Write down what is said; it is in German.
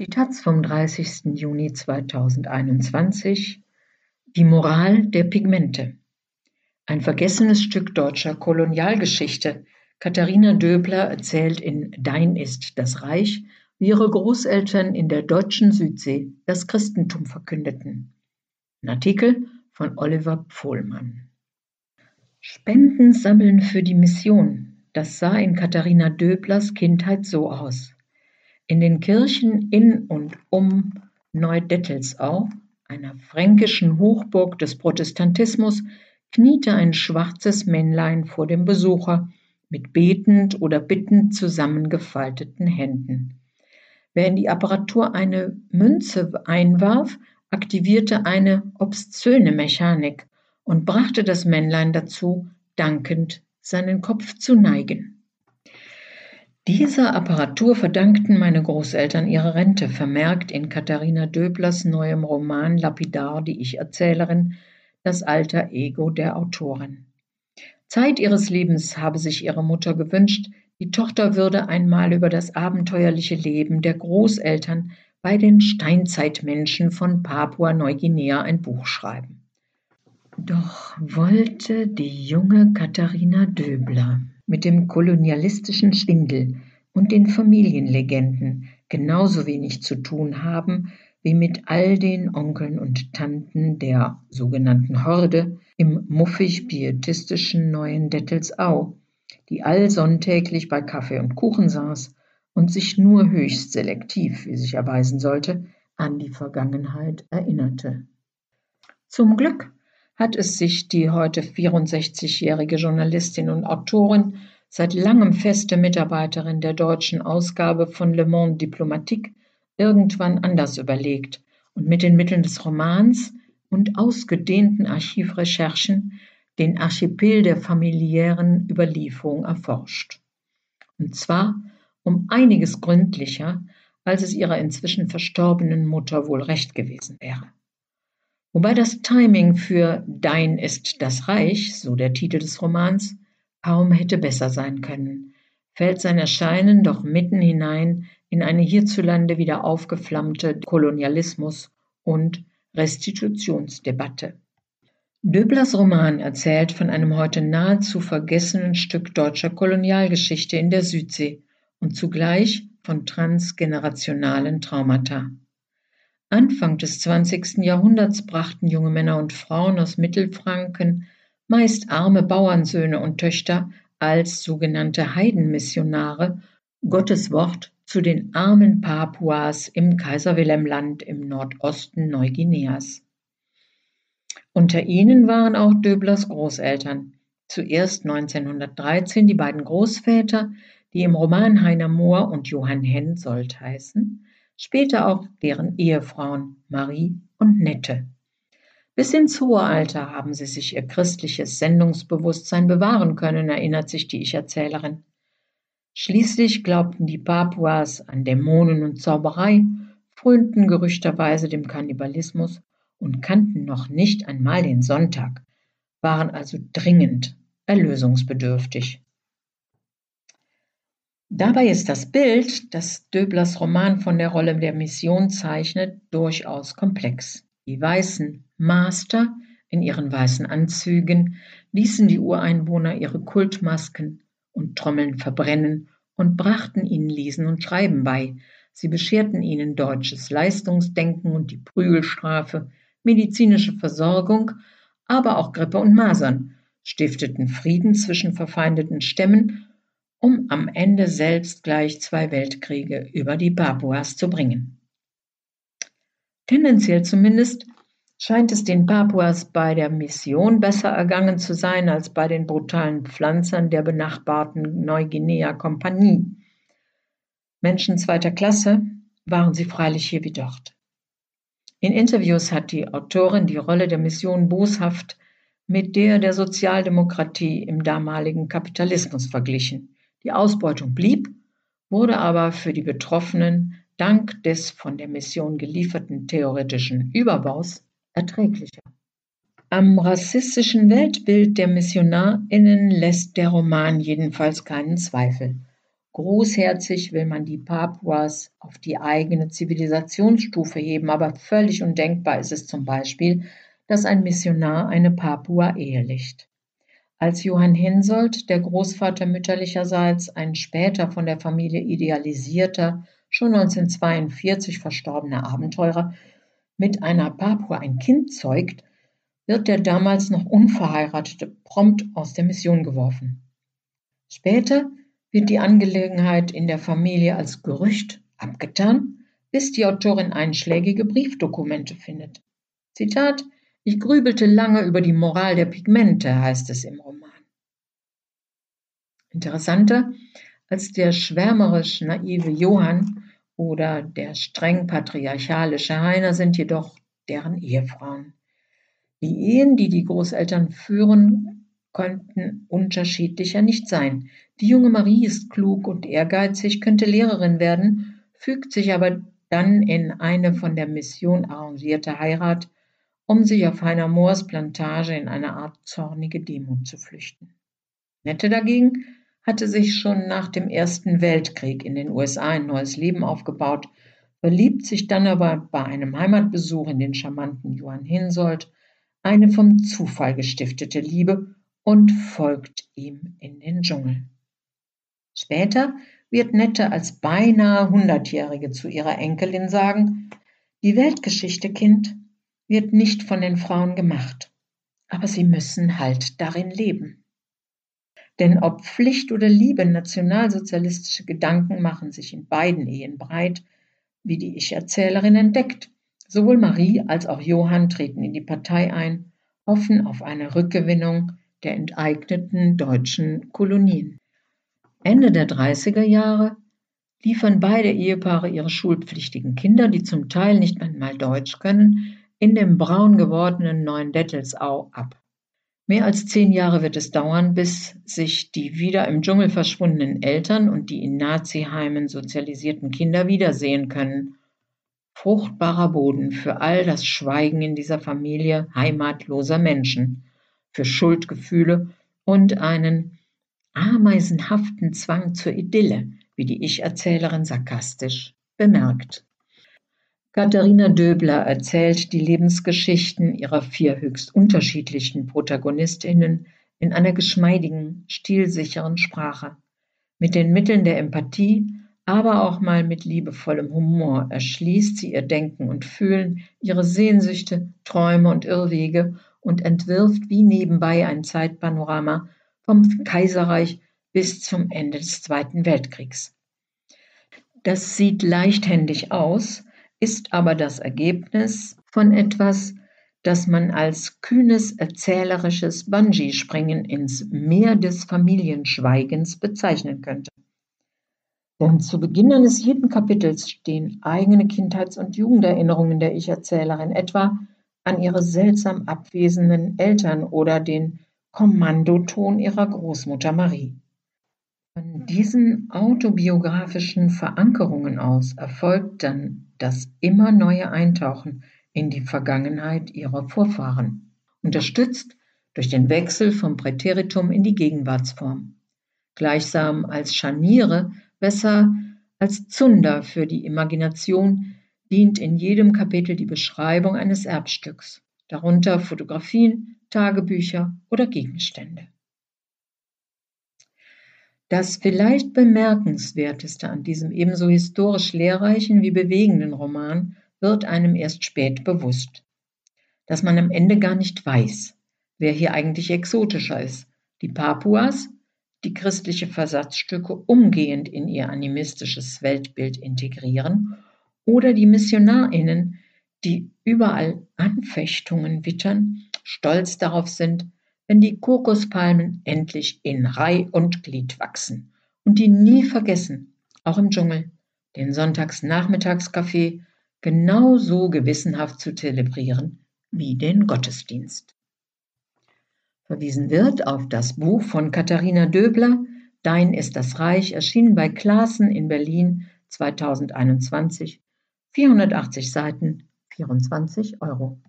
Die taz vom 30. Juni 2021 Die Moral der Pigmente Ein vergessenes Stück deutscher Kolonialgeschichte. Katharina Döbler erzählt in Dein ist das Reich, wie ihre Großeltern in der deutschen Südsee das Christentum verkündeten. Ein Artikel von Oliver Pfohlmann. Spenden sammeln für die Mission. Das sah in Katharina Döblers Kindheit so aus. In den Kirchen in und um Neudettelsau, einer fränkischen Hochburg des Protestantismus, kniete ein schwarzes Männlein vor dem Besucher mit betend oder bittend zusammengefalteten Händen. Wer in die Apparatur eine Münze einwarf, aktivierte eine obszöne Mechanik und brachte das Männlein dazu, dankend seinen Kopf zu neigen. Dieser Apparatur verdankten meine Großeltern ihre Rente, vermerkt in Katharina Döblers neuem Roman Lapidar die Ich-Erzählerin, das alter Ego der Autorin. Zeit ihres Lebens habe sich ihre Mutter gewünscht, die Tochter würde einmal über das abenteuerliche Leben der Großeltern bei den Steinzeitmenschen von Papua-Neuguinea ein Buch schreiben. Doch wollte die junge Katharina Döbler mit dem kolonialistischen Schwindel und den Familienlegenden genauso wenig zu tun haben wie mit all den Onkeln und Tanten der sogenannten Horde im muffig-pietistischen neuen Dettelsau, die allsonntäglich bei Kaffee und Kuchen saß und sich nur höchst selektiv, wie sich erweisen sollte, an die Vergangenheit erinnerte. Zum Glück hat es sich die heute 64-jährige Journalistin und Autorin, seit langem feste Mitarbeiterin der deutschen Ausgabe von Le Monde Diplomatique, irgendwann anders überlegt und mit den Mitteln des Romans und ausgedehnten Archivrecherchen den Archipel der familiären Überlieferung erforscht. Und zwar um einiges gründlicher, als es ihrer inzwischen verstorbenen Mutter wohl recht gewesen wäre. Wobei das Timing für Dein ist das Reich, so der Titel des Romans, kaum hätte besser sein können, fällt sein Erscheinen doch mitten hinein in eine hierzulande wieder aufgeflammte Kolonialismus- und Restitutionsdebatte. Döblers Roman erzählt von einem heute nahezu vergessenen Stück deutscher Kolonialgeschichte in der Südsee und zugleich von transgenerationalen Traumata. Anfang des 20. Jahrhunderts brachten junge Männer und Frauen aus Mittelfranken, meist arme Bauernsöhne und Töchter, als sogenannte Heidenmissionare Gottes Wort zu den armen Papuas im Kaiser Wilhelm Land im Nordosten Neuguineas. Unter ihnen waren auch Döblers Großeltern, zuerst 1913 die beiden Großväter, die im Roman Heiner Mohr und Johann Hensoldt heißen, später auch deren Ehefrauen Marie und Nette. Bis ins hohe Alter haben sie sich ihr christliches Sendungsbewusstsein bewahren können, erinnert sich die Ich-Erzählerin. Schließlich glaubten die Papuas an Dämonen und Zauberei, frönten gerüchterweise dem Kannibalismus und kannten noch nicht einmal den Sonntag, waren also dringend erlösungsbedürftig. Dabei ist das Bild, das Döblers Roman von der Rolle der Mission zeichnet, durchaus komplex. Die weißen Master in ihren weißen Anzügen ließen die Ureinwohner ihre Kultmasken und Trommeln verbrennen und brachten ihnen Lesen und Schreiben bei. Sie bescherten ihnen deutsches Leistungsdenken und die Prügelstrafe, medizinische Versorgung, aber auch Grippe und Masern, stifteten Frieden zwischen verfeindeten Stämmen um am Ende selbst gleich zwei Weltkriege über die Papuas zu bringen. Tendenziell zumindest scheint es den Papuas bei der Mission besser ergangen zu sein als bei den brutalen Pflanzern der benachbarten Neuguinea-Kompanie. Menschen zweiter Klasse waren sie freilich hier wie dort. In Interviews hat die Autorin die Rolle der Mission boshaft mit der der Sozialdemokratie im damaligen Kapitalismus verglichen. Die Ausbeutung blieb, wurde aber für die Betroffenen dank des von der Mission gelieferten theoretischen Überbaus erträglicher. Am rassistischen Weltbild der MissionarInnen lässt der Roman jedenfalls keinen Zweifel. Großherzig will man die Papuas auf die eigene Zivilisationsstufe heben, aber völlig undenkbar ist es zum Beispiel, dass ein Missionar eine Papua ehelicht. Als Johann Hensoldt, der Großvater mütterlicherseits, ein später von der Familie idealisierter, schon 1942 verstorbener Abenteurer, mit einer Papua ein Kind zeugt, wird der damals noch Unverheiratete prompt aus der Mission geworfen. Später wird die Angelegenheit in der Familie als Gerücht abgetan, bis die Autorin einschlägige Briefdokumente findet. Zitat Ich grübelte lange über die Moral der Pigmente, heißt es im Roman. Interessanter als der schwärmerisch naive Johann oder der streng patriarchalische Heiner sind jedoch deren Ehefrauen. Die Ehen, die die Großeltern führen, konnten unterschiedlicher nicht sein. Die junge Marie ist klug und ehrgeizig, könnte Lehrerin werden, fügt sich aber dann in eine von der Mission arrangierte Heirat, um sich auf einer Moorsplantage in eine Art zornige Demut zu flüchten. Nette dagegen hatte sich schon nach dem Ersten Weltkrieg in den USA ein neues Leben aufgebaut, verliebt sich dann aber bei einem Heimatbesuch in den charmanten Johann Hinsold, eine vom Zufall gestiftete Liebe und folgt ihm in den Dschungel. Später wird Nette als beinahe Hundertjährige zu ihrer Enkelin sagen, die Weltgeschichte, Kind, wird nicht von den Frauen gemacht, aber sie müssen halt darin leben. Denn ob Pflicht oder Liebe, nationalsozialistische Gedanken machen sich in beiden Ehen breit, wie die Ich-Erzählerin entdeckt. Sowohl Marie als auch Johann treten in die Partei ein, hoffen auf eine Rückgewinnung der enteigneten deutschen Kolonien. Ende der 30er Jahre liefern beide Ehepaare ihre schulpflichtigen Kinder, die zum Teil nicht einmal Deutsch können, in dem braun gewordenen neuen Dettelsau ab. Mehr als zehn Jahre wird es dauern, bis sich die wieder im Dschungel verschwundenen Eltern und die in Naziheimen sozialisierten Kinder wiedersehen können. Fruchtbarer Boden für all das Schweigen in dieser Familie heimatloser Menschen für Schuldgefühle und einen ameisenhaften Zwang zur Idylle, wie die Ich-Erzählerin sarkastisch bemerkt. Katharina Döbler erzählt die Lebensgeschichten ihrer vier höchst unterschiedlichen Protagonistinnen in einer geschmeidigen, stilsicheren Sprache. Mit den Mitteln der Empathie, aber auch mal mit liebevollem Humor erschließt sie ihr Denken und Fühlen, ihre Sehnsüchte, Träume und Irrwege und entwirft wie nebenbei ein Zeitpanorama vom Kaiserreich bis zum Ende des Zweiten Weltkriegs. Das sieht leichthändig aus, ist aber das Ergebnis von etwas, das man als kühnes erzählerisches Bungee-Springen ins Meer des Familienschweigens bezeichnen könnte. Denn zu Beginn eines jeden Kapitels stehen eigene Kindheits- und Jugenderinnerungen der Ich-Erzählerin, etwa an ihre seltsam abwesenden Eltern oder den Kommandoton ihrer Großmutter Marie. Von diesen autobiografischen Verankerungen aus erfolgt dann das immer neue Eintauchen in die Vergangenheit ihrer Vorfahren, unterstützt durch den Wechsel vom Präteritum in die Gegenwartsform, gleichsam als Scharniere, besser als Zunder für die Imagination dient in jedem Kapitel die Beschreibung eines Erbstücks, darunter Fotografien, Tagebücher oder Gegenstände. Das vielleicht bemerkenswerteste an diesem ebenso historisch lehrreichen wie bewegenden Roman wird einem erst spät bewusst, dass man am Ende gar nicht weiß, wer hier eigentlich exotischer ist, die Papuas, die christliche Versatzstücke umgehend in ihr animistisches Weltbild integrieren, oder die Missionarinnen, die überall Anfechtungen wittern, stolz darauf sind, wenn die Kokospalmen endlich in Reih und Glied wachsen und die nie vergessen, auch im Dschungel, den Sonntagsnachmittagskaffee genauso gewissenhaft zu zelebrieren wie den Gottesdienst. Verwiesen wird auf das Buch von Katharina Döbler, Dein ist das Reich, erschienen bei Klaassen in Berlin 2021 480 Seiten, 24 Euro.